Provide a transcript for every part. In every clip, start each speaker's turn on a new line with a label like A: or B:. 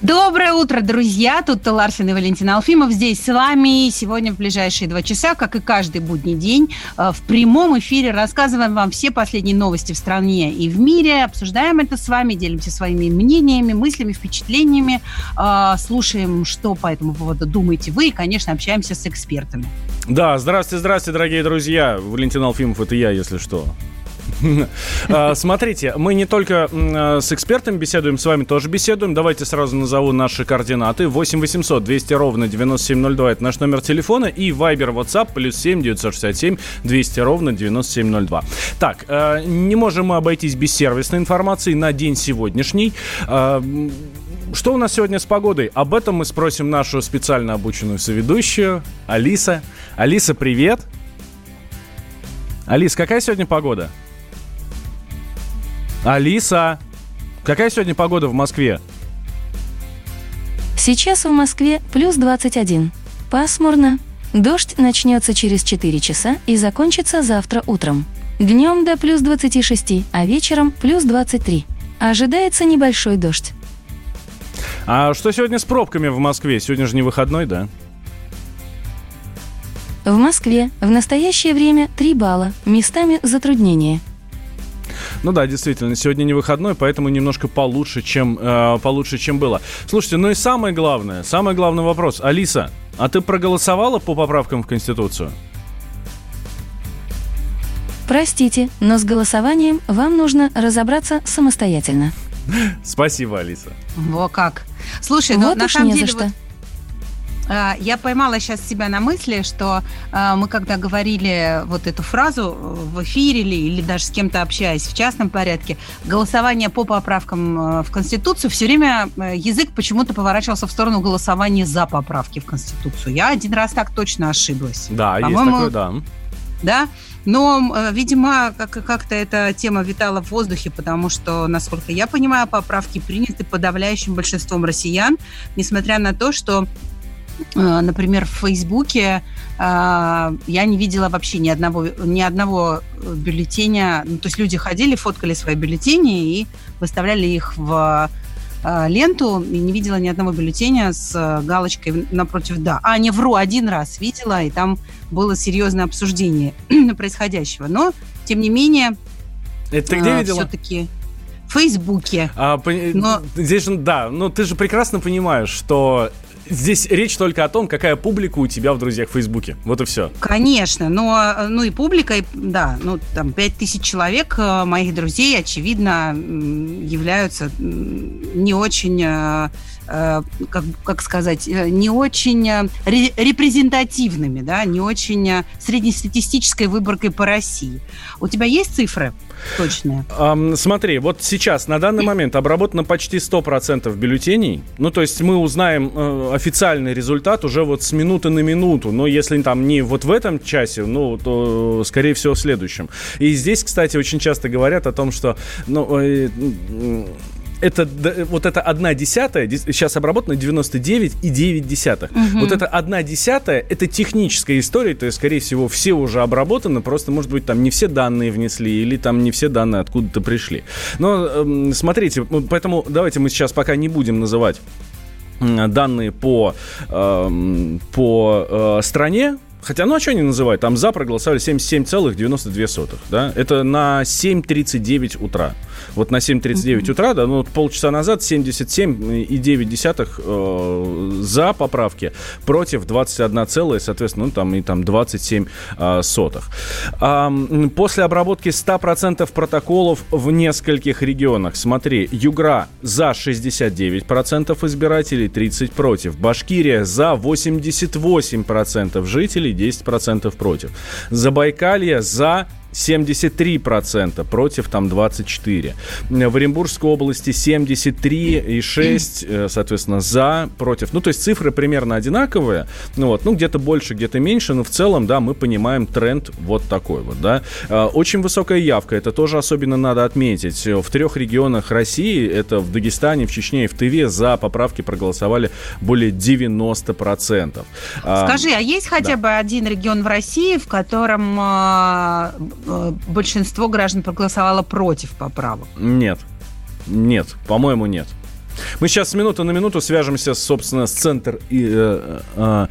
A: Доброе утро, друзья! Тут Ларсен и Валентин Алфимов здесь с вами. Сегодня в ближайшие два часа, как и каждый будний день, э, в прямом эфире рассказываем вам все последние новости в стране и в мире. Обсуждаем это с вами, делимся своими мнениями, мыслями, впечатлениями, э, слушаем, что по этому поводу думаете вы и, конечно, общаемся с экспертами.
B: Да, здравствуйте, здравствуйте, дорогие друзья. Валентин Алфимов, это я, если что. А, смотрите, мы не только а, с экспертами беседуем, с вами тоже беседуем. Давайте сразу назову наши координаты. 8 800 200 ровно 9702 это наш номер телефона. И Viber, WhatsApp, плюс 7 967 200 ровно 9702. Так, а, не можем мы обойтись без сервисной информации на день сегодняшний. Что у нас сегодня с погодой? Об этом мы спросим нашу специально обученную соведущую Алиса. Алиса, привет! Алис, какая сегодня погода? Алиса, какая сегодня погода в Москве?
C: Сейчас в Москве плюс 21. Пасмурно. Дождь начнется через 4 часа и закончится завтра утром. Днем до плюс 26, а вечером плюс 23. Ожидается небольшой дождь.
B: А что сегодня с пробками в Москве? Сегодня же не выходной, да?
C: В Москве в настоящее время 3 балла, местами затруднения.
B: Ну да, действительно, сегодня не выходной, поэтому немножко получше, чем, э, получше, чем было. Слушайте, ну и самое главное, самый главный вопрос. Алиса, а ты проголосовала по поправкам в Конституцию?
C: Простите, но с голосованием вам нужно разобраться самостоятельно.
B: Спасибо, Алиса.
A: Во как. Слушай, ну
C: вот
A: на самом деле...
C: что.
A: Вот я поймала сейчас себя на мысли, что а, мы когда говорили вот эту фразу в эфире или, или даже с кем-то общаясь в частном порядке, голосование по поправкам а, в Конституцию, все время язык почему-то поворачивался в сторону голосования за поправки в Конституцию. Я один раз так точно ошиблась.
B: Да, есть такое, да.
A: Да, но, видимо, как- как-то эта тема витала в воздухе, потому что, насколько я понимаю, поправки приняты подавляющим большинством россиян, несмотря на то, что Э, например, в Фейсбуке э, я не видела вообще ни одного, ни одного бюллетеня. Ну, то есть люди ходили, фоткали свои бюллетени и выставляли их в э, ленту и не видела ни одного бюллетеня с галочкой напротив «да». А, не вру, один раз видела, и там было серьезное обсуждение происходящего. Но, тем не менее,
B: Это ты где видела?
A: Все-таки в Фейсбуке. А,
B: Но... Здесь же, да, ну ты же прекрасно понимаешь, что Здесь речь только о том, какая публика у тебя в друзьях в Фейсбуке. Вот и все.
A: Конечно, но ну и публика, да, ну там 5000 человек э, моих друзей, очевидно, являются не очень э, э, как, как сказать, не очень репрезентативными, да, не очень среднестатистической выборкой по России. У тебя есть цифры? точные?
B: Um, смотри, вот сейчас, на данный момент обработано почти 100% бюллетеней. Ну, то есть мы узнаем э, официальный результат уже вот с минуты на минуту. Но если там не вот в этом часе, ну, то, скорее всего, в следующем. И здесь, кстати, очень часто говорят о том, что ну, э, это вот это одна десятая, сейчас обработано 99,9 десятых. Угу. Вот это одна десятая, это техническая история, то есть, скорее всего, все уже обработаны, просто, может быть, там не все данные внесли, или там не все данные откуда-то пришли. Но э, смотрите, поэтому давайте мы сейчас пока не будем называть данные по, э, по э, стране, Хотя, ну а что они называют? Там за проголосовали 77,92, да? Это на 7.39 утра. Вот на 7.39 утра, да, ну вот полчаса назад 77,9 э, за поправки против 21 целое, соответственно, ну там и там 27 э, сотых. А, после обработки 100% протоколов в нескольких регионах, смотри, Югра за 69% избирателей, 30 против. Башкирия за 88% жителей, 10% против. Забайкалье за 73% против там 24. В Оренбургской области 73,6, э, соответственно, за, против. Ну, то есть цифры примерно одинаковые. Ну, вот, ну, где-то больше, где-то меньше, но в целом, да, мы понимаем тренд вот такой вот, да. Э, очень высокая явка, это тоже особенно надо отметить. В трех регионах России, это в Дагестане, в Чечне и в Тыве, за поправки проголосовали более 90%.
A: А, Скажи, а есть хотя да. бы один регион в России, в котором Э, большинство граждан проголосовало против поправок?
B: Нет. Нет, по-моему, нет. Мы сейчас с минуты на минуту свяжемся, собственно, с центр э, э,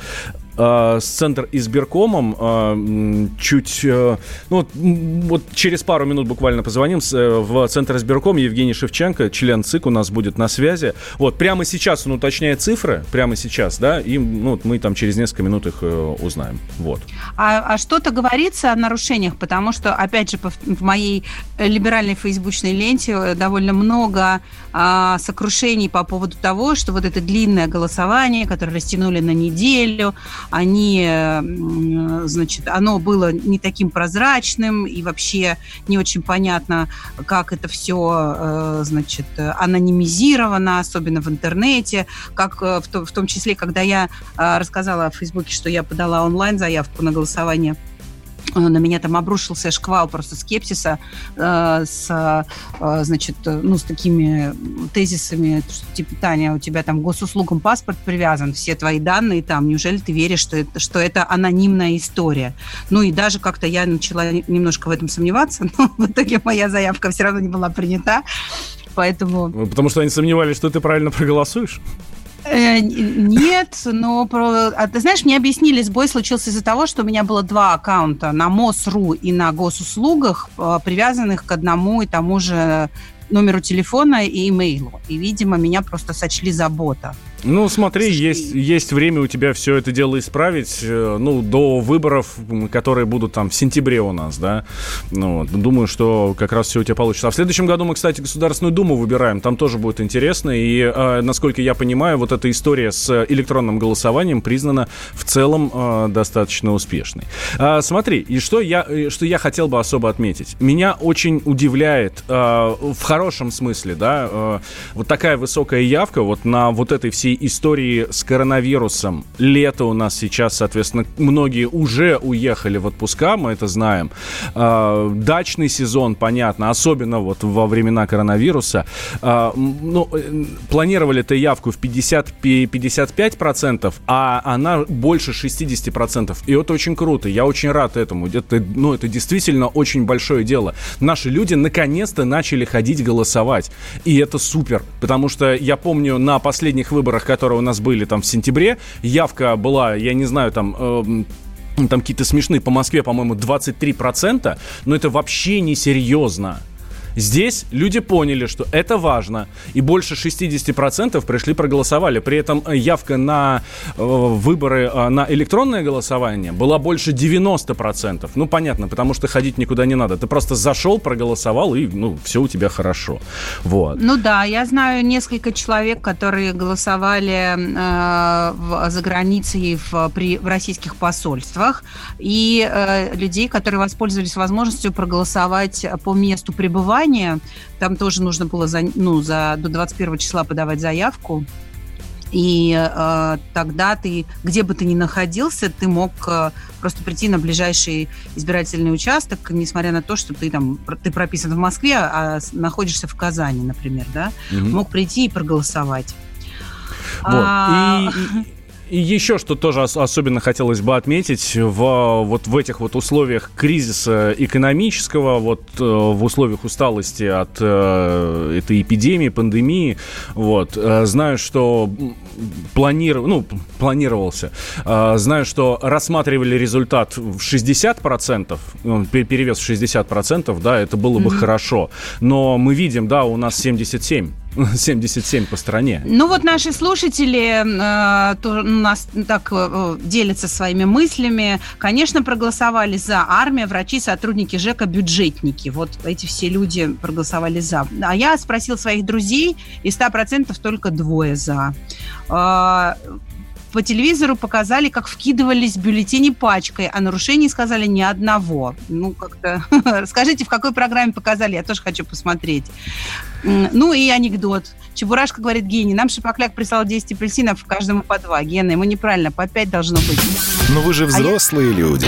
B: э, с Центр избиркомом. Э, чуть, э, ну, вот через пару минут буквально позвоним в Центр избирком. Евгений Шевченко, член ЦИК, у нас будет на связи. Вот, прямо сейчас он уточняет цифры, прямо сейчас, да, и ну, мы там через несколько минут их узнаем. Вот.
A: А, а что-то говорится о нарушениях, потому что, опять же, в моей либеральной фейсбучной ленте довольно много а, сокрушений по поводу того, что вот это длинное голосование, которое растянули на неделю, они, значит, оно было не таким прозрачным и вообще не очень понятно, как это все, э, значит, анонимизировано, особенно в интернете, как э, в, том числе, когда я э, рассказала в Фейсбуке, что я подала онлайн-заявку на голосование на меня там обрушился шквал просто скепсиса э, с, э, значит, ну, с такими тезисами, что, типа, Таня, у тебя там госуслугам паспорт привязан, все твои данные там, неужели ты веришь, что это, что это анонимная история? Ну, и даже как-то я начала немножко в этом сомневаться, но в итоге моя заявка все равно не была принята, поэтому...
B: Потому что они сомневались, что ты правильно проголосуешь?
A: Э, нет, но про... а, ты знаешь, мне объяснили, сбой случился из-за того, что у меня было два аккаунта на МОСРУ и на госуслугах, э, привязанных к одному и тому же номеру телефона и имейлу. И, видимо, меня просто сочли за бота.
B: Ну, смотри, есть, есть время у тебя все это дело исправить, э, ну, до выборов, которые будут там в сентябре у нас, да. Ну, вот, думаю, что как раз все у тебя получится. А в следующем году мы, кстати, Государственную Думу выбираем, там тоже будет интересно. И, э, насколько я понимаю, вот эта история с электронным голосованием признана в целом э, достаточно успешной. А, смотри, и что я, что я хотел бы особо отметить. Меня очень удивляет, э, в хорошем смысле, да, э, вот такая высокая явка вот на вот этой всей истории с коронавирусом. Лето у нас сейчас, соответственно, многие уже уехали в отпуска, мы это знаем. А, дачный сезон, понятно, особенно вот во времена коронавируса. А, ну, э, планировали эту явку в 50-55%, а она больше 60%. И это очень круто, я очень рад этому. Это, ну, это действительно очень большое дело. Наши люди наконец-то начали ходить голосовать. И это супер, потому что я помню на последних выборах выборах, которые у нас были там в сентябре, явка была, я не знаю, там... Э, там какие-то смешные, по Москве, по-моему, 23%, но это вообще не серьезно. Здесь люди поняли, что это важно, и больше 60% пришли проголосовали. При этом э, явка на э, выборы, э, на электронное голосование была больше 90%. Ну, понятно, потому что ходить никуда не надо. Ты просто зашел, проголосовал, и, ну, все у тебя хорошо. Вот.
A: Ну да, я знаю несколько человек, которые голосовали э, за границей в, при, в российских посольствах, и э, людей, которые воспользовались возможностью проголосовать по месту пребывания образования. Там тоже нужно было за, ну, за, до 21 числа подавать заявку. И э, тогда ты, где бы ты ни находился, ты мог э, просто прийти на ближайший избирательный участок, несмотря на то, что ты там ты прописан в Москве, а находишься в Казани, например, да, угу. мог прийти и проголосовать.
B: Вот. А... И, и еще что тоже особенно хотелось бы отметить, в, вот в этих вот условиях кризиса экономического, вот э, в условиях усталости от э, этой эпидемии, пандемии, вот, э, знаю, что планиров... ну, планировался, знаю, что рассматривали результат в 60%, ну, перевес в 60%, да, это было бы mm-hmm. хорошо, но мы видим, да, у нас 77%. 77 по стране.
A: Ну вот наши слушатели э, то, у нас так э, делятся своими мыслями. Конечно, проголосовали за армия, врачи, сотрудники ЖЭКа, бюджетники. Вот эти все люди проголосовали за. А я спросил своих друзей, и 100% только двое за. Э, по телевизору показали, как вкидывались бюллетени пачкой, а нарушений сказали ни одного. Ну, как-то... Расскажите, в какой программе показали, я тоже хочу посмотреть. Ну и анекдот. Чебурашка говорит Гене, нам Шипокляк прислал 10 апельсинов, каждому по два. Гена, ему неправильно, по 5 должно быть.
D: Но вы же взрослые а я... люди.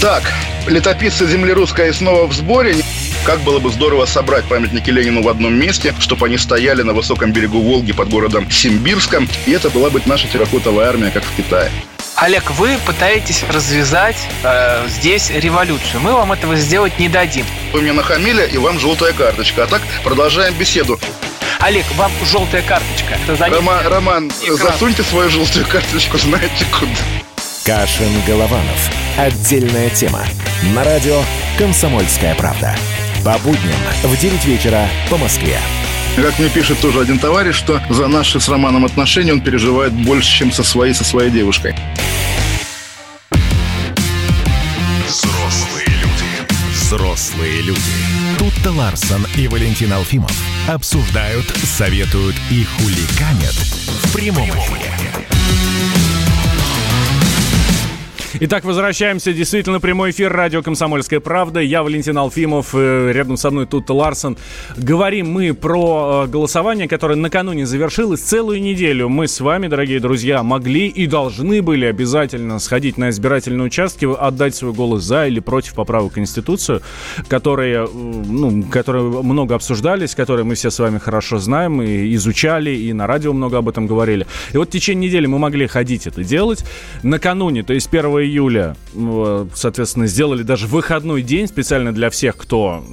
E: Так, летописцы земли русской снова в сборе. Как было бы здорово собрать памятники Ленину в одном месте, чтобы они стояли на высоком берегу Волги под городом Симбирском, и это была бы наша терракотовая армия, как в Китае.
F: Олег, вы пытаетесь развязать э, здесь революцию. Мы вам этого сделать не дадим.
E: Вы мне нахамили, и вам желтая карточка. А так продолжаем беседу.
F: Олег, вам желтая карточка.
E: Рома, Роман, экран. засуньте свою желтую карточку, знаете куда.
D: Кашин-Голованов. Отдельная тема. На радио «Комсомольская правда». По будням в 9 вечера по Москве.
E: Как мне пишет тоже один товарищ, что за наши с Романом отношения он переживает больше, чем со своей, со своей девушкой.
D: Взрослые люди. Взрослые люди. Тут-то Ларсон и Валентин Алфимов обсуждают, советуют и хуликанят в прямом эфире.
B: Итак, возвращаемся. Действительно, прямой эфир радио «Комсомольская правда». Я Валентин Алфимов, э, рядом со мной тут Ларсон. Говорим мы про э, голосование, которое накануне завершилось. Целую неделю мы с вами, дорогие друзья, могли и должны были обязательно сходить на избирательные участки, отдать свой голос за или против поправок в Конституцию, которые, э, ну, которые много обсуждались, которые мы все с вами хорошо знаем и изучали, и на радио много об этом говорили. И вот в течение недели мы могли ходить это делать. Накануне, то есть 1 июля, соответственно, сделали даже выходной день специально для всех, кто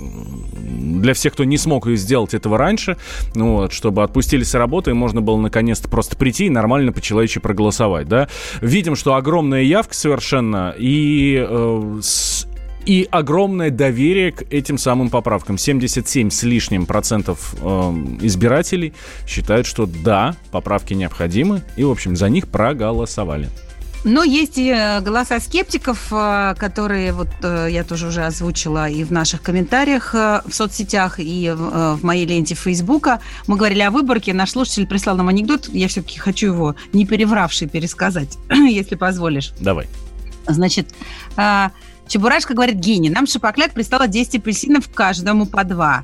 B: для всех, кто не смог сделать этого раньше, ну вот, чтобы отпустили с работы, и можно было наконец-то просто прийти и нормально по-человечески проголосовать, да. Видим, что огромная явка совершенно, и э, с, и огромное доверие к этим самым поправкам. 77 с лишним процентов э, избирателей считают, что да, поправки необходимы, и, в общем, за них проголосовали.
A: Но есть и э, голоса скептиков, э, которые вот э, я тоже уже озвучила и в наших комментариях в соцсетях, и в моей ленте Фейсбука. Мы говорили о выборке. Наш слушатель прислал нам анекдот. Я все-таки хочу его не перевравший пересказать, если позволишь.
B: Давай.
A: Значит, Чебурашка говорит, Гене, нам Шапокляк пристало 10 апельсинов каждому по два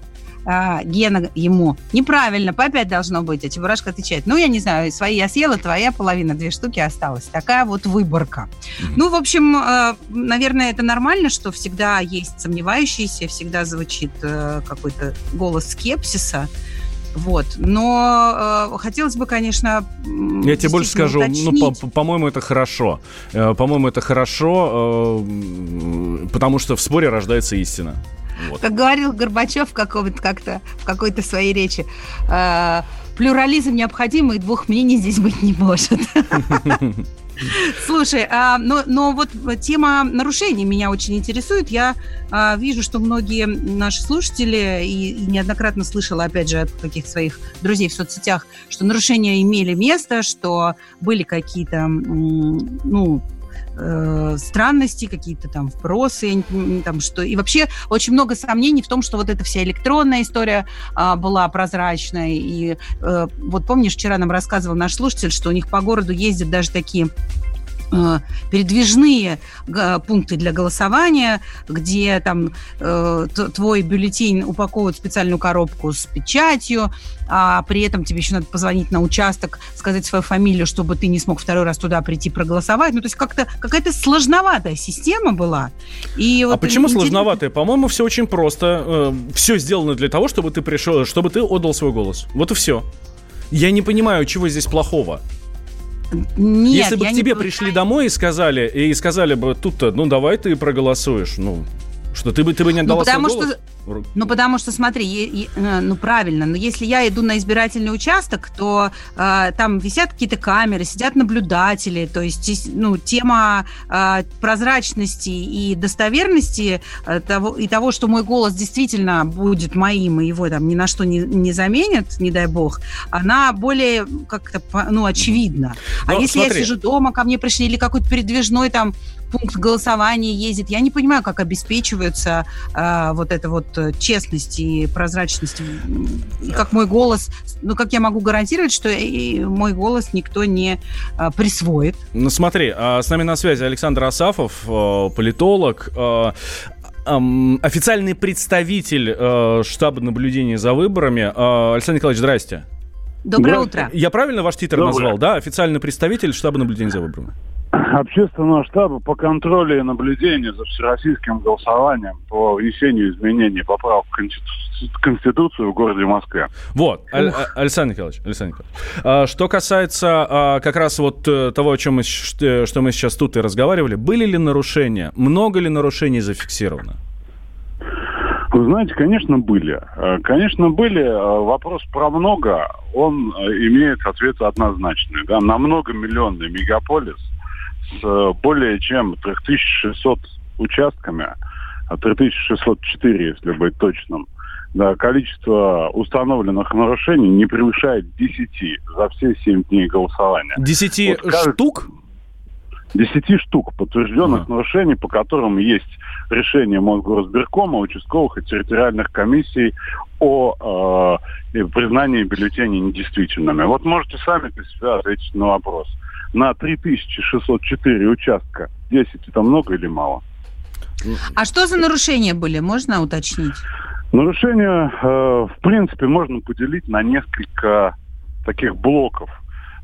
A: а, Гена ему, неправильно, по 5 должно быть, а Чебурашка отвечает, ну, я не знаю, свои я съела, твоя половина, две штуки осталось. Такая вот выборка. Mm-hmm. Ну, в общем, э, наверное, это нормально, что всегда есть сомневающиеся, всегда звучит э, какой-то голос скепсиса. Вот. Но э, хотелось бы, конечно...
B: Я тебе больше скажу, ну, уточнить. ну, по- по-моему, это хорошо. Э, по-моему, это хорошо, э, потому что в споре рождается истина.
A: Вот. Как говорил Горбачев какого-то как-то в какой-то своей речи, э, плюрализм необходим, и двух мнений здесь быть не может. Слушай, а, но, но вот тема нарушений меня очень интересует. Я а, вижу, что многие наши слушатели, и, и неоднократно слышала, опять же, от каких-то своих друзей в соцсетях, что нарушения имели место, что были какие-то, ну, э, странности, какие-то там вбросы, там что. И вообще очень много сомнений в том, что вот эта вся электронная история э, была прозрачной. И э, вот помнишь, вчера нам рассказывал наш слушатель, что у них по городу ездят даже такие передвижные пункты для голосования, где там э, твой бюллетень упаковывают в специальную коробку с печатью, а при этом тебе еще надо позвонить на участок, сказать свою фамилию, чтобы ты не смог второй раз туда прийти проголосовать. Ну, то есть как-то какая-то сложноватая система была.
B: И а вот почему интересно... сложноватая? По-моему, все очень просто. Э, все сделано для того, чтобы ты пришел, чтобы ты отдал свой голос. Вот и все. Я не понимаю, чего здесь плохого. Нет, Если бы к тебе не пришли домой и сказали, и сказали бы, тут-то, ну давай ты проголосуешь, ну, что ты бы, ты бы не отдала ну, потому свой голос?
A: Что ну, потому что, смотри, е, е, э, ну, правильно, но если я иду на избирательный участок, то э, там висят какие-то камеры, сидят наблюдатели, то есть, ну, тема э, прозрачности и достоверности э, того, и того, что мой голос действительно будет моим, и его там ни на что не, не заменят, не дай бог, она более как-то, ну, очевидна. А но, если смотри. я сижу дома, ко мне пришли, или какой-то передвижной там пункт голосования ездит, я не понимаю, как обеспечивается э, вот эта вот честность и прозрачность. И как мой голос, ну, как я могу гарантировать, что и мой голос никто не э, присвоит.
B: Ну, смотри, а с нами на связи Александр Асафов, э, политолог. Э, официальный представитель э, штаба наблюдения за выборами. Э, Александр Николаевич, здрасте.
A: Доброе утро.
B: Я правильно ваш титр Доброе. назвал, да? Официальный представитель штаба наблюдения за выборами.
G: Общественного штаба по контролю и наблюдению за всероссийским голосованием по внесению изменений поправок в Конституцию в городе Москве.
B: Вот, Аль- Александр Николаевич, Александр Николаевич. А, что касается а, как раз вот э, того, о чем мы, что мы сейчас тут и разговаривали, были ли нарушения, много ли нарушений зафиксировано?
G: Вы знаете, конечно, были. Э, конечно, были. Э, вопрос про много, он имеет ответ однозначный. Да? На многомиллионный мегаполис – с более чем 3600 участками, 3604, если быть точным, да, количество установленных нарушений не превышает 10 за все 7 дней голосования.
B: 10 вот, штук?
G: 10 штук подтвержденных ага. нарушений, по которым есть решение Мосгорсберкома, участковых и территориальных комиссий о э, признании бюллетеней недействительными. Вот можете сами для себя ответить на вопрос – на 3604 участка. 10 это много или мало?
A: А что за нарушения были, можно уточнить?
G: Нарушения, э, в принципе, можно поделить на несколько таких блоков.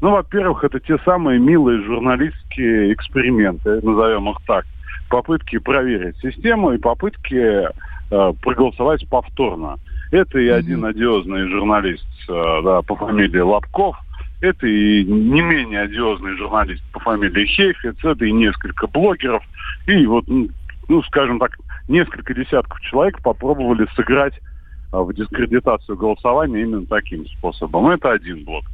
G: Ну, во-первых, это те самые милые журналистские эксперименты, назовем их так. Попытки проверить систему и попытки э, проголосовать повторно. Это и один одиозный журналист э, да, по фамилии Лобков – это и не менее одиозный журналист по фамилии Хейфец, это и несколько блогеров, и вот, ну, скажем так, несколько десятков человек попробовали сыграть а, в дискредитацию голосования именно таким способом. Это один блок.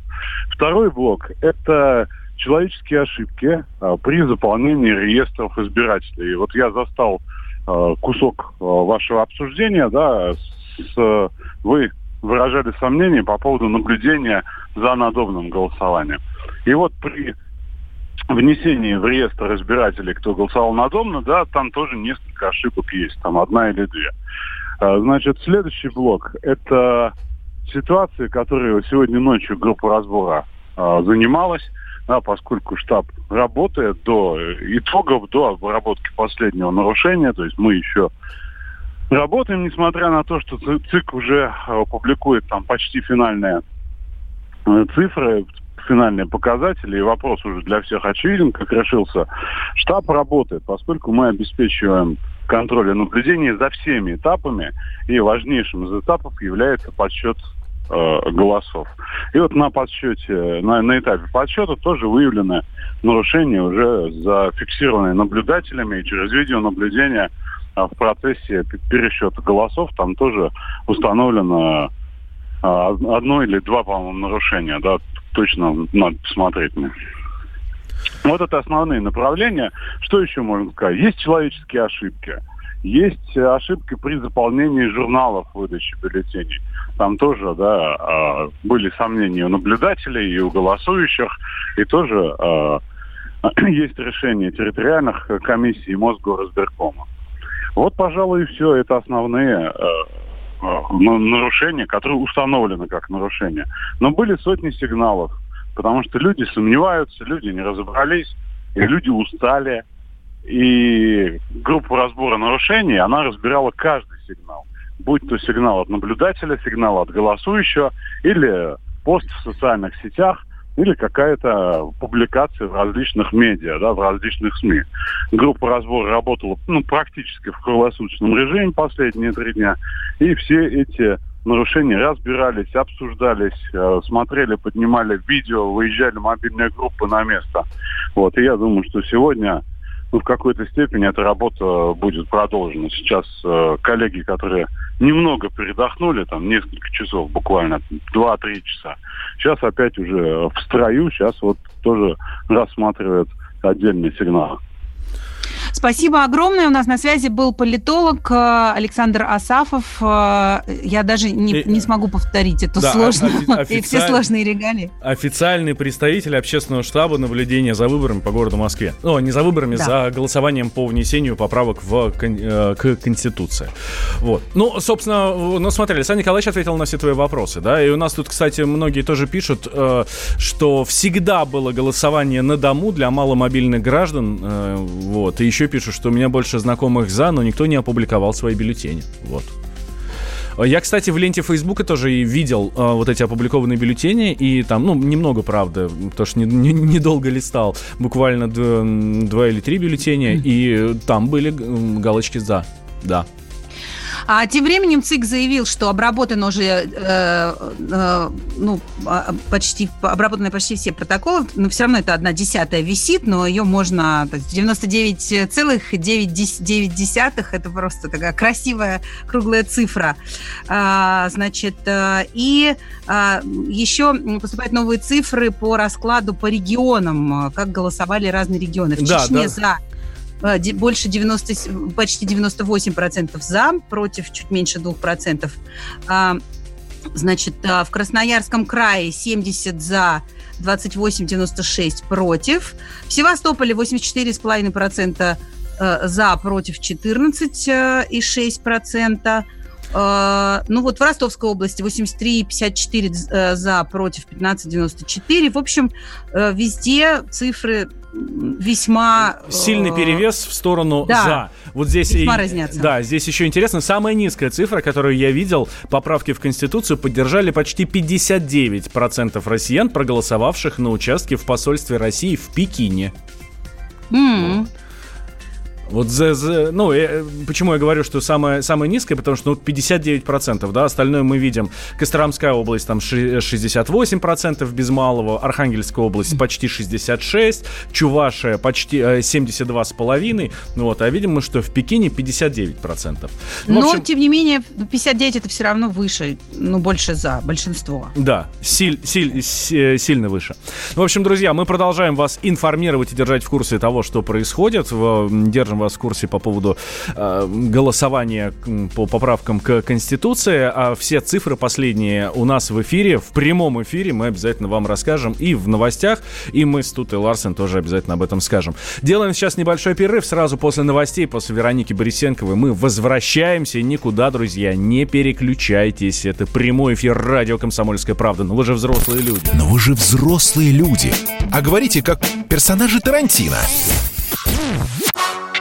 G: Второй блок – это человеческие ошибки а, при заполнении реестров избирателей. И вот я застал а, кусок вашего обсуждения, да, с, вы выражали сомнения по поводу наблюдения за надобным голосованием. И вот при внесении в реестр избирателей, кто голосовал надомно, да, там тоже несколько ошибок есть, там одна или две. А, значит, следующий блок – это ситуации, которые сегодня ночью группа разбора а, занималась, да, поскольку штаб работает до итогов, до обработки последнего нарушения, то есть мы еще работаем, несмотря на то, что ЦИК уже а, публикует там почти финальные э, цифры, финальные показатели, и вопрос уже для всех очевиден, как решился. Штаб работает, поскольку мы обеспечиваем контроль и наблюдение за всеми этапами, и важнейшим из этапов является подсчет э, голосов. И вот на подсчете, на, на этапе подсчета тоже выявлены нарушения, уже зафиксированные наблюдателями и через видеонаблюдение в процессе пересчета голосов там тоже установлено а, одно или два, по-моему, нарушения, да, точно надо посмотреть. Вот это основные направления. Что еще можно сказать? Есть человеческие ошибки. Есть ошибки при заполнении журналов выдачи бюллетеней. Там тоже, да, а, были сомнения у наблюдателей и у голосующих, и тоже есть решение территориальных комиссий Мосгорразбиркома. Вот, пожалуй, и все. Это основные э, э, нарушения, которые установлены как нарушения. Но были сотни сигналов, потому что люди сомневаются, люди не разобрались, и люди устали. И группа разбора нарушений, она разбирала каждый сигнал. Будь то сигнал от наблюдателя, сигнал от голосующего или пост в социальных сетях, или какая-то публикация в различных медиа, да, в различных СМИ. Группа разбора работала ну, практически в круглосуточном режиме последние три дня, и все эти нарушения разбирались, обсуждались, э, смотрели, поднимали видео, выезжали мобильные группы на место. Вот, и я думаю, что сегодня ну, в какой-то степени эта работа будет продолжена. Сейчас э, коллеги, которые немного передохнули, там несколько часов буквально, 2-3 часа, сейчас опять уже в строю, сейчас вот тоже рассматривают отдельные сигналы.
A: Спасибо огромное. У нас на связи был политолог э, Александр Асафов. Э, я даже не, не смогу повторить эту да, сложную офи- и все сложные регалии.
B: Официальный представитель общественного штаба наблюдения за выборами по городу Москве. Ну, не за выборами, да. за голосованием по внесению поправок в, э, к Конституции. Вот. Ну, собственно, ну, смотри, Александр Николаевич ответил на все твои вопросы, да, и у нас тут, кстати, многие тоже пишут, что всегда было голосование на дому для маломобильных граждан, вот, и еще пишут, что у меня больше знакомых за, но никто не опубликовал свои бюллетени. Вот. Я, кстати, в ленте Фейсбука тоже и видел э, вот эти опубликованные бюллетени, и там, ну, немного, правда, потому что недолго не, не листал, буквально два, два или три бюллетеня, и там были галочки «за», да.
A: А тем временем ЦИК заявил, что обработаны уже э, э, ну, а, почти, обработаны почти все протоколы, но все равно это одна десятая висит, но ее можно... 99,9 это просто такая красивая круглая цифра. А, значит, э, и а, еще поступают новые цифры по раскладу по регионам, как голосовали разные регионы. В да, Чечне да. за Э, больше 90, почти 98% за, против чуть меньше 2%. А, значит, а, в Красноярском крае 70 за, 28,96 против. В Севастополе 84,5% э, за, против 14,6%. Э, ну вот в Ростовской области 83,54 за, против 15,94. В общем, везде цифры весьма...
B: Сильный э, перевес в сторону да, «за». Вот здесь весьма и, разнятся. Да, здесь еще интересно. Самая низкая цифра, которую я видел, поправки в Конституцию поддержали почти 59% россиян, проголосовавших на участке в посольстве России в Пекине. Mm. Вот. Вот за, за, ну, э, почему я говорю, что самое, самое низкое, потому что ну, 59%, да, остальное мы видим. Костромская область там 68% без малого, Архангельская область почти 66%, Чувашия почти э, 72,5%, ну вот, а видим мы, что в Пекине 59%.
A: Ну, Но, общем, тем не менее, 59 это все равно выше, ну, больше за большинство.
B: Да, силь, силь, э, сильно выше. В общем, друзья, мы продолжаем вас информировать и держать в курсе того, что происходит. Держим вас в курсе по поводу э, голосования по поправкам к Конституции. А все цифры последние у нас в эфире, в прямом эфире. Мы обязательно вам расскажем и в новостях, и мы с Тутой Ларсен тоже обязательно об этом скажем. Делаем сейчас небольшой перерыв. Сразу после новостей, после Вероники Борисенковой мы возвращаемся. Никуда, друзья, не переключайтесь. Это прямой эфир радио «Комсомольская правда». Но вы же взрослые люди.
D: Но вы же взрослые люди. А говорите, как персонажи Тарантино.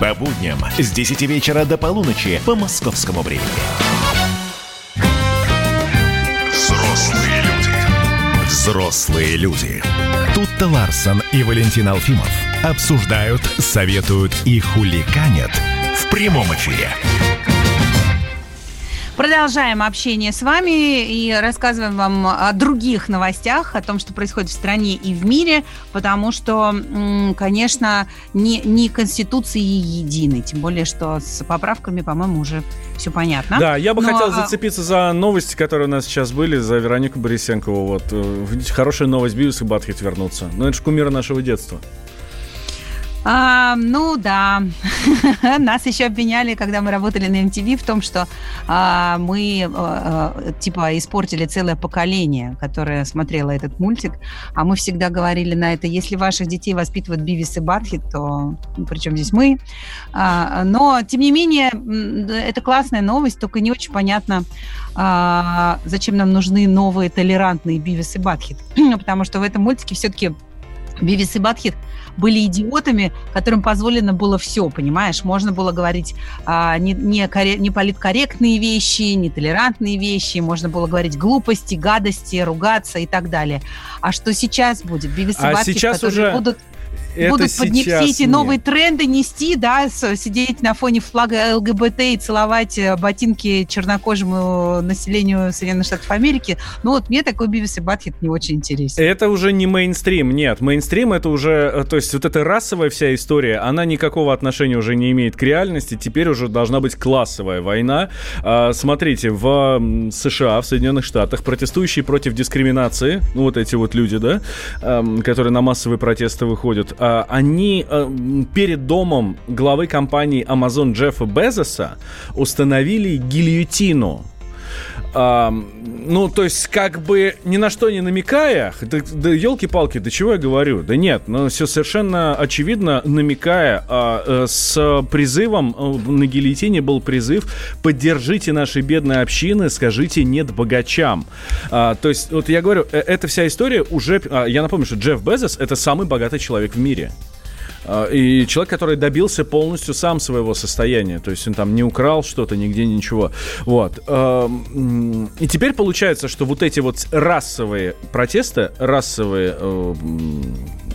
D: По будням с 10 вечера до полуночи по московскому времени. Взрослые люди. Взрослые люди. Тут-то Ларсон и Валентин Алфимов обсуждают, советуют и хуликанят в прямом эфире.
A: Продолжаем общение с вами и рассказываем вам о других новостях, о том, что происходит в стране и в мире, потому что, конечно, не, не Конституции едины, тем более, что с поправками, по-моему, уже все понятно.
B: Да, я бы Но... хотел а, зацепиться за новости, которые у нас сейчас были, за Веронику Борисенкову. Вот, э, хорошая новость, Бивис и Батхит вернутся. Ну, это же кумир нашего детства.
A: А, ну да, нас еще обвиняли, когда мы работали на MTV, в том, что а, мы а, типа испортили целое поколение, которое смотрело этот мультик, а мы всегда говорили на это, если ваших детей воспитывают Бивис и Батхит, то ну, причем здесь мы. А, но, тем не менее, это классная новость, только не очень понятно, а, зачем нам нужны новые толерантные Бивис и Батхит, потому что в этом мультике все-таки Бивис и Батхит были идиотами, которым позволено было все, понимаешь? Можно было говорить а, не, не, коре, не политкорректные вещи, не толерантные вещи, можно было говорить глупости, гадости, ругаться и так далее. А что сейчас будет?
B: Бивис и а Батхит, сейчас уже... будут
A: будут под них все эти
B: нет.
A: новые тренды нести, да, сидеть на фоне флага ЛГБТ и целовать э, ботинки чернокожему населению Соединенных Штатов Америки. Ну вот мне такой Бивис и Батхет не очень интересен.
B: Это уже не мейнстрим, нет. Мейнстрим это уже, э, то есть вот эта расовая вся история, она никакого отношения уже не имеет к реальности. Теперь уже должна быть классовая война. А, Смотрите, в США, в Соединенных Штатах, протестующие против дискриминации, ну вот эти вот люди, да, которые на массовые протесты выходят, они эм, перед домом главы компании Amazon Джеффа Безоса установили гильотину. А, ну, то есть, как бы ни на что не намекая, да, да елки-палки, да чего я говорю? Да нет, ну, все совершенно очевидно, намекая, а, э, с призывом, э, на гильотине был призыв, поддержите наши бедные общины, скажите нет богачам. А, то есть, вот я говорю, э, эта вся история уже, а, я напомню, что Джефф Безос это самый богатый человек в мире. А, И человек, который добился полностью сам своего состояния. То есть он там не украл что-то, нигде ничего. Вот. Эм, И теперь получается, что вот эти вот расовые протесты, расовые, э,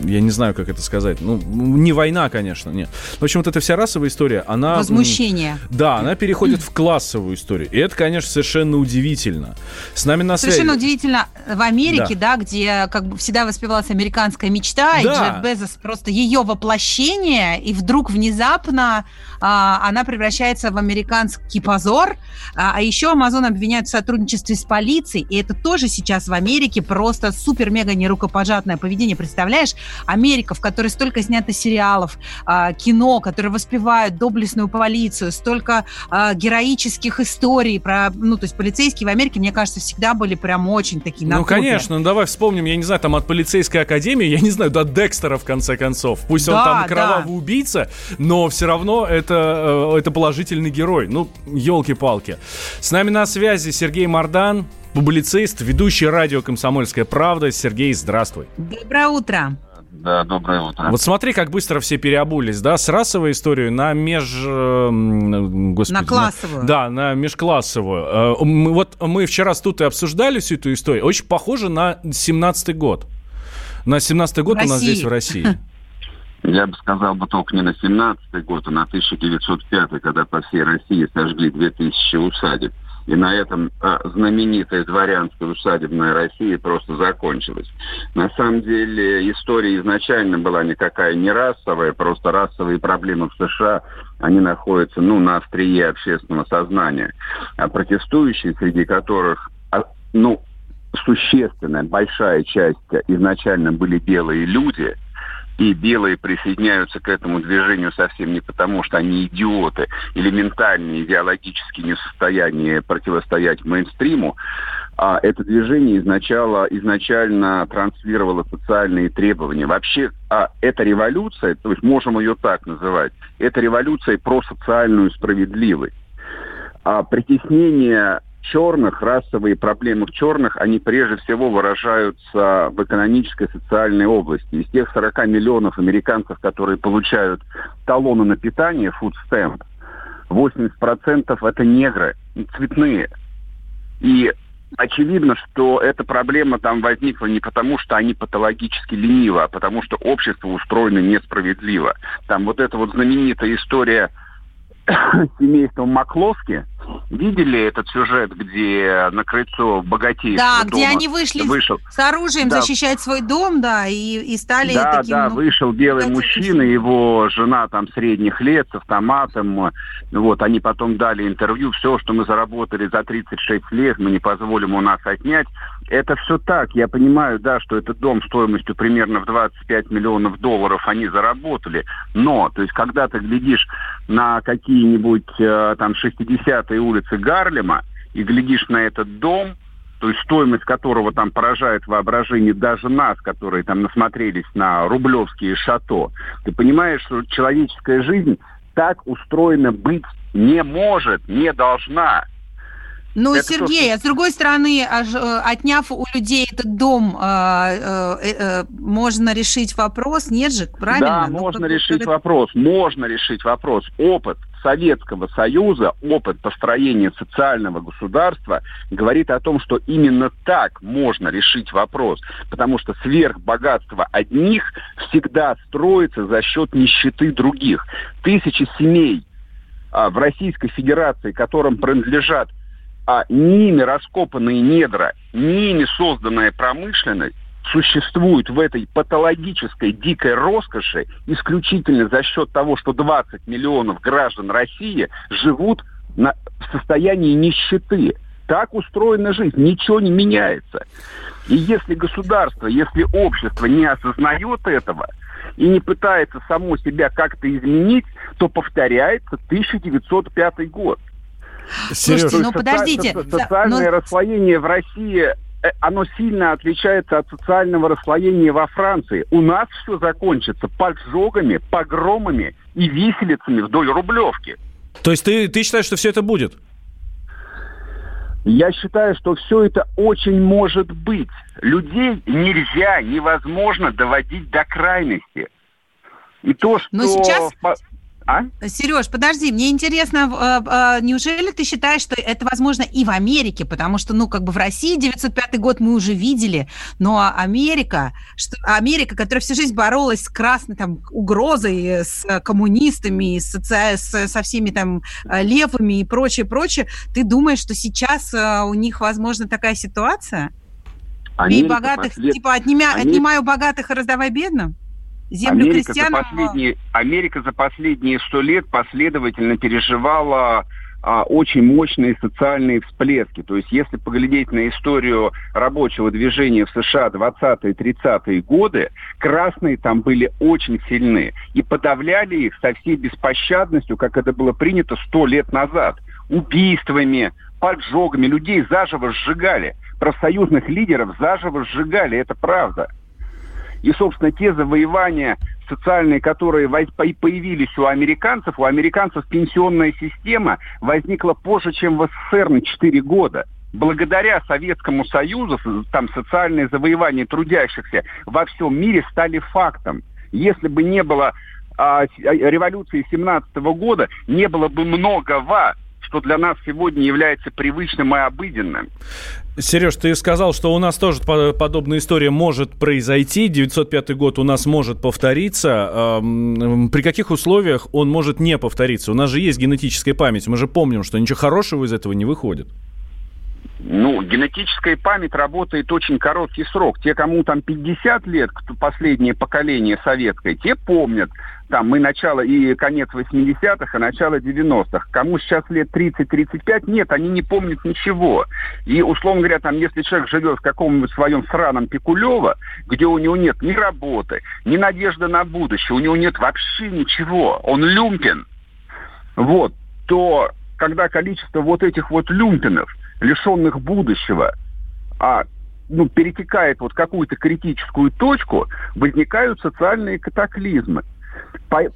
B: я не знаю, как это сказать, ну, не война, конечно, нет. В общем, вот эта вся расовая история, она...
A: Возмущение.
B: Да, она переходит в классовую историю. И это, конечно, совершенно удивительно. С нами на связи...
A: Совершенно удивительно в Америке, да. где как бы всегда воспевалась американская мечта, и
B: Да.
A: Джефф Безос просто ее воплощение, и вдруг внезапно а, она превращается в американский позор. А, а еще Amazon обвиняют в сотрудничестве с полицией, и это тоже сейчас в Америке просто супер-мега нерукопожатное поведение. Представляешь, Америка, в которой столько снято сериалов, а, кино, которые воспевают доблестную полицию, столько а, героических историй про, ну, то есть полицейские в Америке, мне кажется, всегда были прям очень такие на
B: Ну, конечно, ну давай вспомним, я не знаю, там от полицейской академии, я не знаю, до Декстера, в конце концов. Пусть он
A: Да,
B: там
A: да.
B: кровавый убийца, но все равно это, э, это положительный герой. Ну, елки-палки. С нами на связи Сергей Мардан, публицист, ведущий радио «Комсомольская правда». Сергей, здравствуй.
A: Доброе утро.
H: Да, доброе утро.
B: Вот смотри, как быстро все переобулись, да, с расовой историей на меж... Господи,
A: На классовую.
B: да, на межклассовую. Э, мы- Вот мы вчера с тут и обсуждали всю эту историю. Очень похоже на 17-й год. На 17-й год
A: В
B: у нас
A: России.
B: здесь в России.
H: Я бы сказал бы только не на 17 год, а на 1905, когда по всей России сожгли 2000 усадеб. И на этом а, знаменитая дворянская усадебная Россия просто закончилась. На самом деле история изначально была никакая не расовая, просто расовые проблемы в США, они находятся ну, на острие общественного сознания. А протестующие, среди которых а, ну, существенная, большая часть изначально были белые люди, и белые присоединяются к этому движению совсем не потому, что они идиоты или ментально идеологически не противостоять мейнстриму, а это движение изначально, изначально транслировало социальные требования. Вообще, а, эта революция, то есть можем ее так называть, это революция про социальную справедливость. А притеснение черных, расовые проблемы в черных, они прежде всего выражаются в экономической, социальной области. Из тех 40 миллионов американцев, которые получают талоны на питание, food stamp, 80% это негры, цветные. И очевидно, что эта проблема там возникла не потому, что они патологически ленивы, а потому что общество устроено несправедливо. Там вот эта вот знаменитая история семейства Маклоски. Видели этот сюжет, где на крыльцо богатеев
A: Да,
H: дома
A: где они вышли
H: вышел
A: с оружием
H: Да.
A: защищать свой дом, да, и, и стали
H: да,
A: таким...
H: да,
A: ну,
H: вышел белый
A: богатейшим.
H: мужчина, его жена там средних лет с автоматом. Вот, они потом дали интервью, все, что мы заработали за 36 лет, мы не позволим у нас отнять. Это все так. Я понимаю, да, что этот дом стоимостью примерно в 25 миллионов долларов они заработали. Но, то есть, когда ты глядишь на какие-нибудь э, там 60-е улицы Гарлема и глядишь на этот дом, то есть стоимость которого там поражает воображение даже нас, которые там насмотрелись на рублевские шато, ты понимаешь, что человеческая жизнь так устроена быть не может, не должна.
A: Ну, Сергей, то, что... а с другой стороны, э, отняв у людей этот дом, э, э, можно решить вопрос, нет же, правильно?
H: Да, ну, можно решить это... вопрос, можно решить вопрос. Опыт Советского Союза, опыт построения социального государства говорит о том, что именно так можно решить вопрос, потому что сверхбогатство одних всегда строится за счет нищеты других. Тысячи семей а, в Российской Федерации, которым принадлежат а ними раскопанные недра, ними созданная промышленность существует в этой патологической дикой роскоши исключительно за счет того, что 20 миллионов граждан России живут на, в состоянии нищеты. Так устроена жизнь, ничего не меняется. И если государство, если общество не осознает этого и не пытается само себя как-то изменить, то повторяется 1905 год.
A: Слушайте, ну подождите.
H: Социальное но... расслоение в России э, оно сильно отличается от социального расслоения во Франции. У нас все закончится поджогами, погромами и виселицами вдоль Рублевки.
B: То есть ты, ты считаешь, что все это будет?
H: Я считаю, что все это очень может быть. Людей нельзя, невозможно доводить до крайности. И то, что...
A: Но сейчас... А? Сереж, подожди, мне интересно, э, э, неужели ты считаешь, что это возможно и в Америке? Потому что, ну, как бы в России 905 год мы уже видели, но Америка, что, Америка, которая всю жизнь боролась с красной там угрозой, с коммунистами, с, с, со всеми там э, левыми и прочее, прочее, ты думаешь, что сейчас у них возможна такая ситуация? Америка богатых, послед... типа, отнимя, Америка... отнимаю богатых и раздавай бедным?
H: Землю Америка крестьянам... За последние, Америка за последние сто лет последовательно переживала а, очень мощные социальные всплески. То есть если поглядеть на историю рабочего движения в США 20-е, 30-е годы, красные там были очень сильны и подавляли их со всей беспощадностью, как это было принято сто лет назад. Убийствами, поджогами, людей заживо сжигали. Профсоюзных лидеров заживо сжигали, это правда. И, собственно, те завоевания социальные, которые появились у американцев, у американцев пенсионная система возникла позже, чем в СССР на 4 года. Благодаря Советскому Союзу там социальные завоевания трудящихся во всем мире стали фактом. Если бы не было а, революции 17 года, не было бы многого что для нас сегодня является привычным и обыденным.
B: Сереж, ты сказал, что у нас тоже подобная история может произойти. 905 год у нас может повториться. При каких условиях он может не повториться? У нас же есть генетическая память. Мы же помним, что ничего хорошего из этого не выходит.
H: Ну, генетическая память работает очень короткий срок. Те, кому там 50 лет, кто последнее поколение советское, те помнят, там, мы начало и конец 80-х, и начало 90-х. Кому сейчас лет 30-35, нет, они не помнят ничего. И, условно говоря, там, если человек живет в каком-нибудь своем сраном Пикулево, где у него нет ни работы, ни надежды на будущее, у него нет вообще ничего, он люмпен, вот, то когда количество вот этих вот люмпинов – лишенных будущего, а ну, перетекает вот какую-то критическую точку, возникают социальные катаклизмы.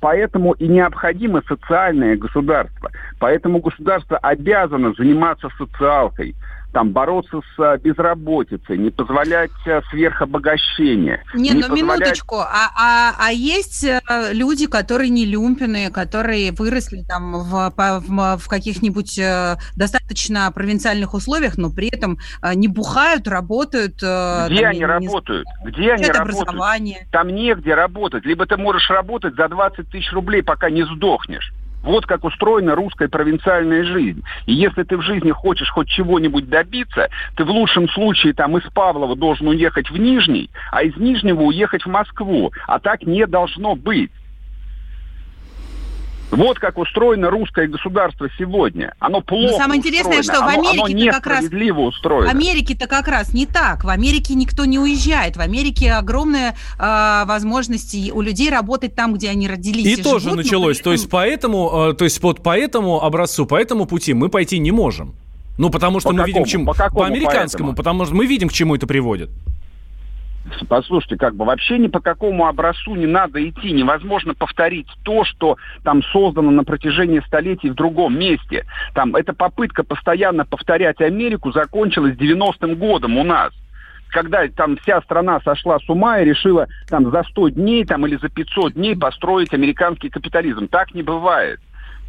H: Поэтому и необходимо социальное государство. Поэтому государство обязано заниматься социалкой, там бороться с э, безработицей, не позволять э, сверхобогащения.
A: Не, не ну позволять... минуточку, а, а, а есть э, люди, которые не люмпины, которые выросли там в, в, в каких-нибудь достаточно провинциальных условиях, но при этом не бухают, работают.
H: Где там, они не, работают? Где они работают? Там негде работать. Либо ты можешь работать за 20 тысяч рублей, пока не сдохнешь. Вот как устроена русская провинциальная жизнь. И если ты в жизни хочешь хоть чего-нибудь добиться, ты в лучшем случае там из Павлова должен уехать в Нижний, а из Нижнего уехать в Москву. А так не должно быть. Вот как устроено русское государство сегодня. Оно плохо
A: Но самое интересное,
H: устроено.
A: что в Америке
H: как раз устроено.
A: В Америке-то как раз не так. В Америке никто не уезжает. В Америке огромная э, возможность у людей работать там, где они родились.
B: И, и тоже живут, началось. Этом... То есть поэтому, э, то есть вот по этому образцу, по этому пути мы пойти не можем. Ну, потому что по мы какому? видим, к чему... По, по американскому, поэтому? потому что мы видим, к чему это приводит.
I: Послушайте, как бы вообще ни по какому образцу не надо идти. Невозможно повторить то, что там создано на протяжении столетий в другом месте. Там эта попытка постоянно повторять Америку закончилась 90-м годом у нас когда там вся страна сошла с ума и решила там за 100 дней там, или за 500 дней построить американский капитализм. Так не бывает.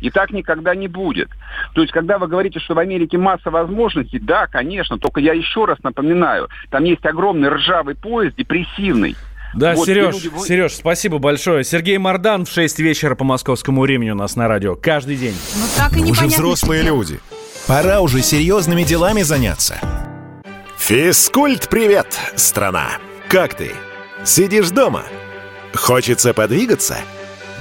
I: И так никогда не будет. То есть, когда вы говорите, что в Америке масса возможностей, да, конечно, только я еще раз напоминаю, там есть огромный ржавый поезд, депрессивный.
B: Да, вот Сереж, люди... Сереж, спасибо большое. Сергей Мардан в 6 вечера по московскому времени у нас на радио. Каждый день.
D: Ну так и Уже взрослые люди. Пора уже серьезными делами заняться. Физкульт-привет, страна! Как ты? Сидишь дома? Хочется подвигаться?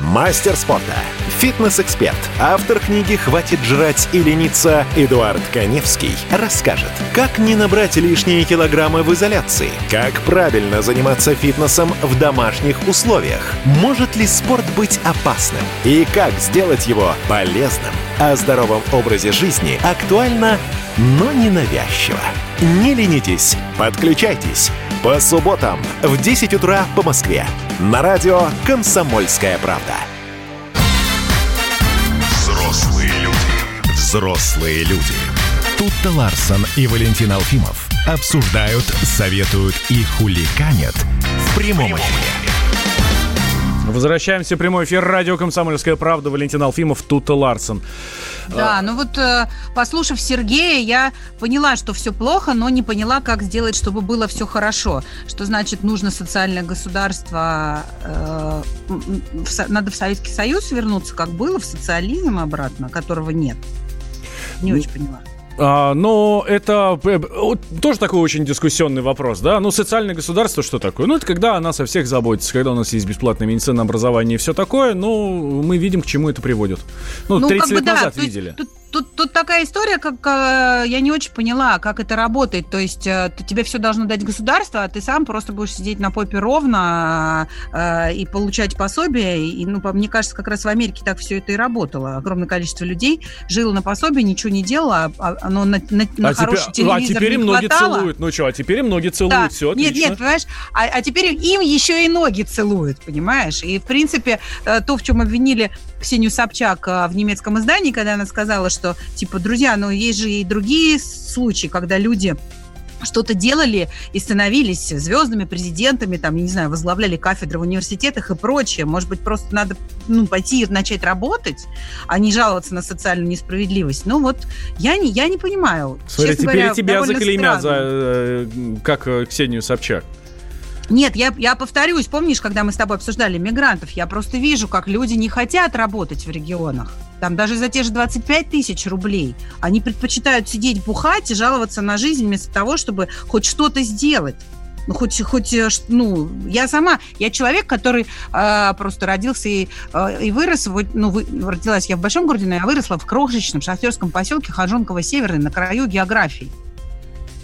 D: Мастер спорта, фитнес-эксперт, автор книги «Хватит жрать и лениться» Эдуард Коневский расскажет, как не набрать лишние килограммы в изоляции, как правильно заниматься фитнесом в домашних условиях, может ли спорт быть опасным и как сделать его полезным. О здоровом образе жизни актуально, но не навязчиво. Не ленитесь, подключайтесь. По субботам в 10 утра по Москве. На радио «Комсомольская правда». Взрослые люди. Взрослые люди. Тут-то Ларсон и Валентин Алфимов обсуждают, советуют и хуликанят в прямом эфире.
B: Возвращаемся в прямой эфир. Радио «Комсомольская правда». Валентин Алфимов, Тута Ларсон.
A: Да, а. ну вот э, послушав Сергея, я поняла, что все плохо, но не поняла, как сделать, чтобы было все хорошо. Что значит, нужно социальное государство, э, надо в Советский Союз вернуться, как было, в социализм обратно, которого нет. Не ну, очень поняла.
B: А, но это э, тоже такой очень дискуссионный вопрос, да? Ну, социальное государство что такое? Ну, это когда она со всех заботится, когда у нас есть бесплатное медицинное образование и все такое, ну, мы видим, к чему это приводит. Ну, ну 30 лет бы, назад да, видели.
A: Тут, Тут, тут такая история, как э, я не очень поняла, как это работает. То есть э, тебе все должно дать государство, а ты сам просто будешь сидеть на попе ровно э, и получать пособие. И, ну, мне кажется, как раз в Америке так все это и работало. Огромное количество людей жило на пособие, ничего не делало, а, а оно на, на, на а хороший теперь,
B: телевизор А теперь многие хватало. целуют. Ну что, а теперь многие целуют, да. все
A: отлично. Нет, нет, понимаешь, а, а теперь им еще и ноги целуют, понимаешь? И, в принципе, то, в чем обвинили Ксению Собчак э, в немецком издании, когда она сказала, что, типа, друзья, но есть же и другие случаи, когда люди что-то делали и становились звездными президентами, там, я не знаю, возглавляли кафедры в университетах и прочее. Может быть, просто надо ну, пойти и начать работать, а не жаловаться на социальную несправедливость. Ну вот, я не, я не понимаю.
B: Смотри, теперь говоря, тебя заклеймят за, э, как э, Ксению Собчак.
A: Нет, я, я повторюсь, помнишь, когда мы с тобой обсуждали мигрантов, я просто вижу, как люди не хотят работать в регионах. Там даже за те же 25 тысяч рублей они предпочитают сидеть бухать и жаловаться на жизнь вместо того, чтобы хоть что-то сделать. Ну, хоть, хоть, э, ну, я сама, я человек, который э, просто родился и, э, и вырос, вот, ну, вы, родилась я в большом городе, но я выросла в крошечном шахтерском поселке Хажонково-Северный на краю географии.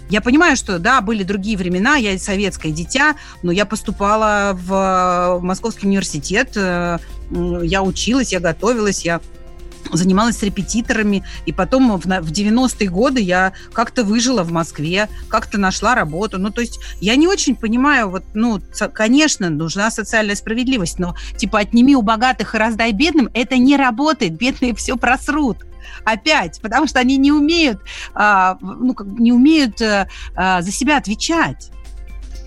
A: Я понимаю, что, да, были другие времена, я советское дитя, но я поступала в Московский университет, э, я училась, я готовилась, я занималась с репетиторами, и потом в 90-е годы я как-то выжила в Москве, как-то нашла работу. Ну, то есть я не очень понимаю, вот, ну, конечно, нужна социальная справедливость, но типа отними у богатых и раздай бедным, это не работает, бедные все просрут опять, потому что они не умеют, а, ну, как, не умеют а, за себя отвечать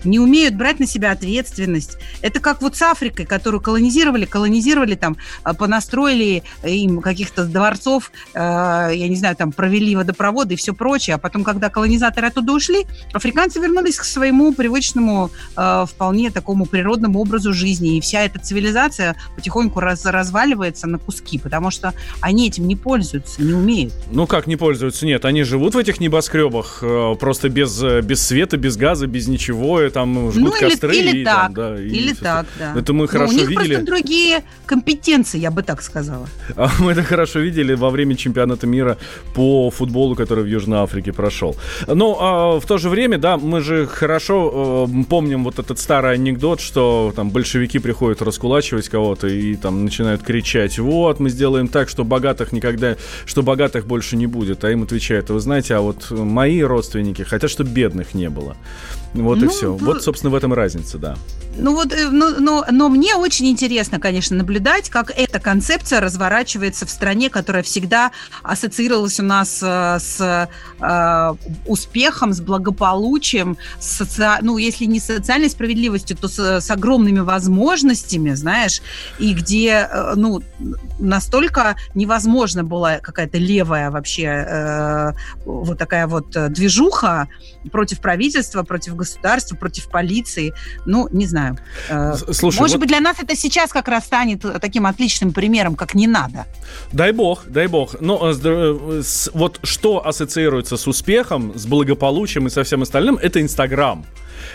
A: не умеют брать на себя ответственность. Это как вот с Африкой, которую колонизировали, колонизировали там, а, понастроили им каких-то дворцов, э, я не знаю, там провели водопроводы и все прочее, а потом, когда колонизаторы оттуда ушли, африканцы вернулись к своему привычному, э, вполне такому природному образу жизни, и вся эта цивилизация потихоньку раз, разваливается на куски, потому что они этим не пользуются, не умеют.
B: Ну как не пользуются? Нет, они живут в этих небоскребах э, просто без, без света, без газа, без ничего, там жгут ну, костры.
A: Или
B: и,
A: так,
B: там, да,
A: и, или так, да.
B: Это мы хорошо
A: ну, у них
B: видели.
A: просто другие компетенции, я бы так сказала.
B: А мы это хорошо видели во время чемпионата мира по футболу, который в Южной Африке прошел. Но а, в то же время, да, мы же хорошо а, помним вот этот старый анекдот, что там большевики приходят раскулачивать кого-то и там начинают кричать, вот, мы сделаем так, что богатых никогда, что богатых больше не будет. А им отвечают, вы знаете, а вот мои родственники хотят, чтобы бедных не было. Вот
A: Ну,
B: и все. Вот, собственно, в этом разница, да.
A: Ну вот, э, ну, но, но мне очень интересно, конечно, наблюдать, как эта концепция разворачивается в стране, которая всегда ассоциировалась у нас э, с э, успехом, с благополучием, с соци- ну, если не с социальной справедливостью, то с, с огромными возможностями, знаешь, и где, э, ну, настолько невозможно была какая-то левая вообще э, вот такая вот движуха против правительства, против государства, против полиции. Ну, не знаю. Э,
B: Слушай,
A: Может
B: вот
A: быть, для нас это сейчас как раз станет э, таким отличным примером, как не надо.
B: дай бог, дай бог. Но с др- э, вот что ассоциируется с успехом, с благополучием и со всем остальным, это Инстаграм.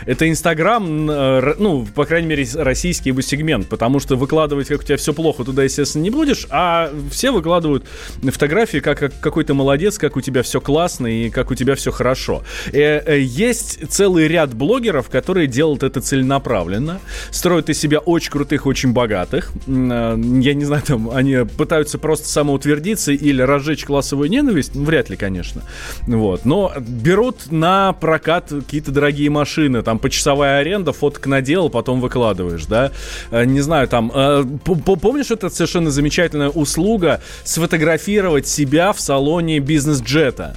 B: Это Инстаграм, э, ну, по крайней мере, российский его сегмент, потому что выкладывать, как у тебя все плохо, туда, естественно, не будешь, а все выкладывают фотографии, как, как какой ты молодец, как у тебя все классно и как у тебя все хорошо. Э, э, Есть целый ряд блогеров, которые делают это целенаправленно, строят из себя очень крутых, очень богатых. Я не знаю, там они пытаются просто самоутвердиться или разжечь классовую ненависть, ну, вряд ли, конечно. Вот. Но берут на прокат какие-то дорогие машины, там почасовая аренда, фоток наделал, потом выкладываешь, да. Э, Не знаю, там, э, помнишь, это совершенно замечательная услуга сфотографировать себя в салоне бизнес-джета?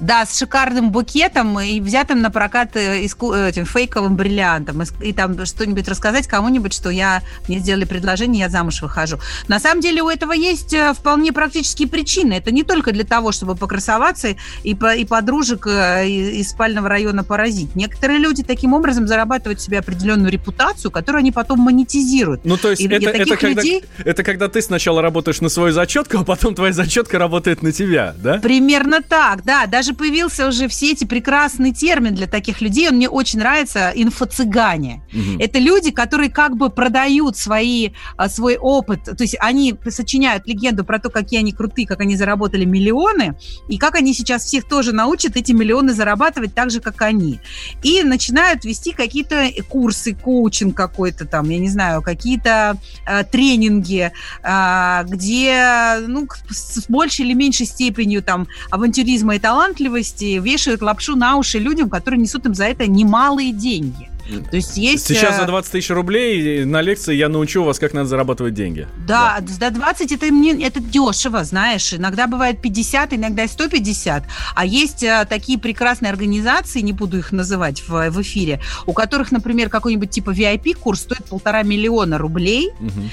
A: Да, с шикарным букетом и взятым на прокат э, этим фейковым бриллиантом. И, И там что-нибудь рассказать кому-нибудь, что я мне сделали предложение, я замуж выхожу. На самом деле у этого есть э, вполне практические причины. Это не только для того, чтобы покрасоваться и, по- и подружек э, и- из спального района поразить. Некоторые люди таким образом зарабатывают себе определенную репутацию, которую они потом монетизируют.
B: Ну, то есть
A: И- и
B: это, это,
A: таких
B: когда,
A: людей-
B: это когда ты сначала работаешь на свою зачетку, а потом твоя зачетка работает на тебя, да?
A: Примерно так, да. Даже появился уже в сети прекрасный термин для таких людей. Он мне очень нравится – инфо-цыгане.
B: Мгм.
A: Это люди, которые как бы продают свои, а, свой опыт. То есть они сочиняют легенду про то, какие они крутые, как они заработали миллионы, и как они сейчас всех тоже научат эти миллионы зарабатывать так же, как они. И начинают вести какие-то курсы, коучинг какой-то там, я не знаю, какие-то э, тренинги, а, где ну, с большей или меньшей степенью там авантюризма и талантливости вешают лапшу на уши людям, которые несут им за это немалые деньги. То есть есть...
B: Сейчас
A: э,
B: за 20 тысяч рублей на лекции я научу вас, как надо зарабатывать деньги.
A: Да, до 20 это мне это дешево, знаешь. Иногда бывает 50, иногда и 150. А есть а, такие прекрасные организации, не буду их называть в, в эфире, у которых, например, какой-нибудь типа VIP-курс стоит полтора миллиона рублей.
B: Мгм.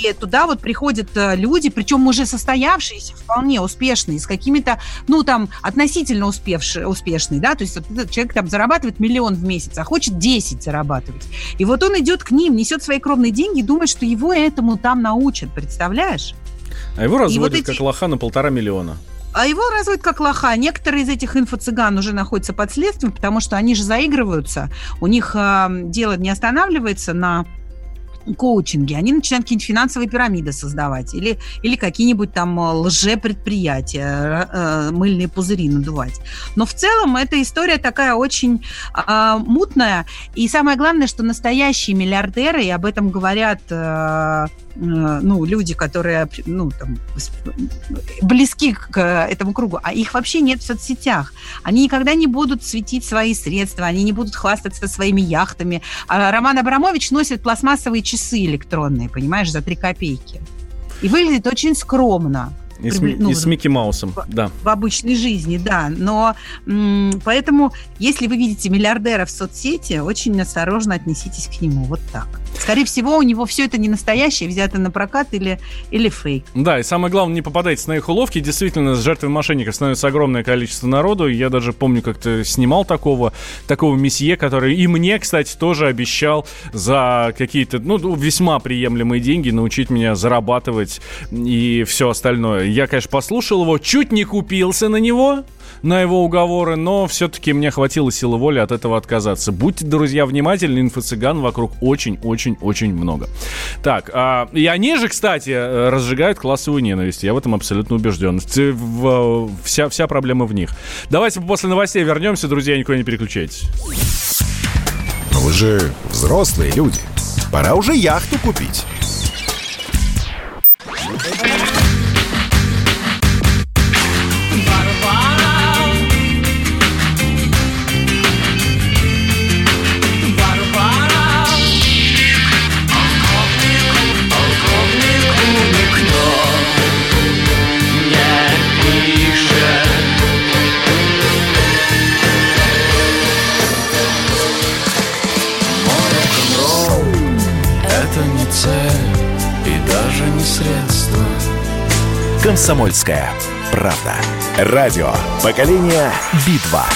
A: И туда вот приходят э, люди, причем уже состоявшиеся, вполне успешные, с какими-то, ну, там, относительно успевшие, успешные, да, то есть вот этот человек там зарабатывает миллион в месяц, а хочет 10 зарабатывать. И вот он идет к ним, несет свои кровные деньги и думает, что его этому там научат, представляешь?
B: А его разводят
A: эти-
B: как лоха на полтора миллиона.
A: А его разводят как лоха. Некоторые из этих инфо-цыган уже находятся под следствием, потому что они же заигрываются. У них э, дело не останавливается на коучинге, они начинают какие-нибудь финансовые пирамиды создавать или, или какие-нибудь там э, лже-предприятия, э, мыльные пузыри надувать. Но в целом эта история такая очень э, мутная. И самое главное, что настоящие миллиардеры, и об этом говорят э, э, ну, люди, которые ну, там, близки к этому кругу, а их вообще нет в соцсетях. Они никогда не будут светить свои средства, они не будут хвастаться своими яхтами. А Роман Абрамович носит пластмассовые часы электронные, понимаешь, за 3 копейки. И выглядит очень скромно.
B: И с,
A: ну,
B: и с Микки Маусом, да.
A: в обычной жизни, да. Но поэтому, если вы видите миллиардера в соцсети, очень осторожно отнеситесь к нему. Вот так. Скорее всего, у него все это не настоящее, взято на прокат или, или фейк.
B: Да, и самое главное, не попадайте на их уловки. Действительно, с жертвой мошенников становится огромное количество народу. Я даже помню, как ты снимал такого, такого месье, который и мне, кстати, тоже обещал за какие-то, ну, весьма приемлемые деньги научить меня зарабатывать и все остальное. Я, конечно, послушал его, чуть не купился на него, на его уговоры, но все-таки мне хватило силы воли от этого отказаться. Будьте, друзья, внимательны, инфо-цыган вокруг очень-очень-очень много. Так, а, и они же, кстати, э, разжигают классовую ненависть. Я в этом абсолютно убежден. Вся, вся проблема в них. Давайте после новостей вернемся, друзья, никуда не переключайтесь.
D: Но вы же взрослые люди. Пора уже яхту купить. Комсомольская правда. Радио. Поколение Битва.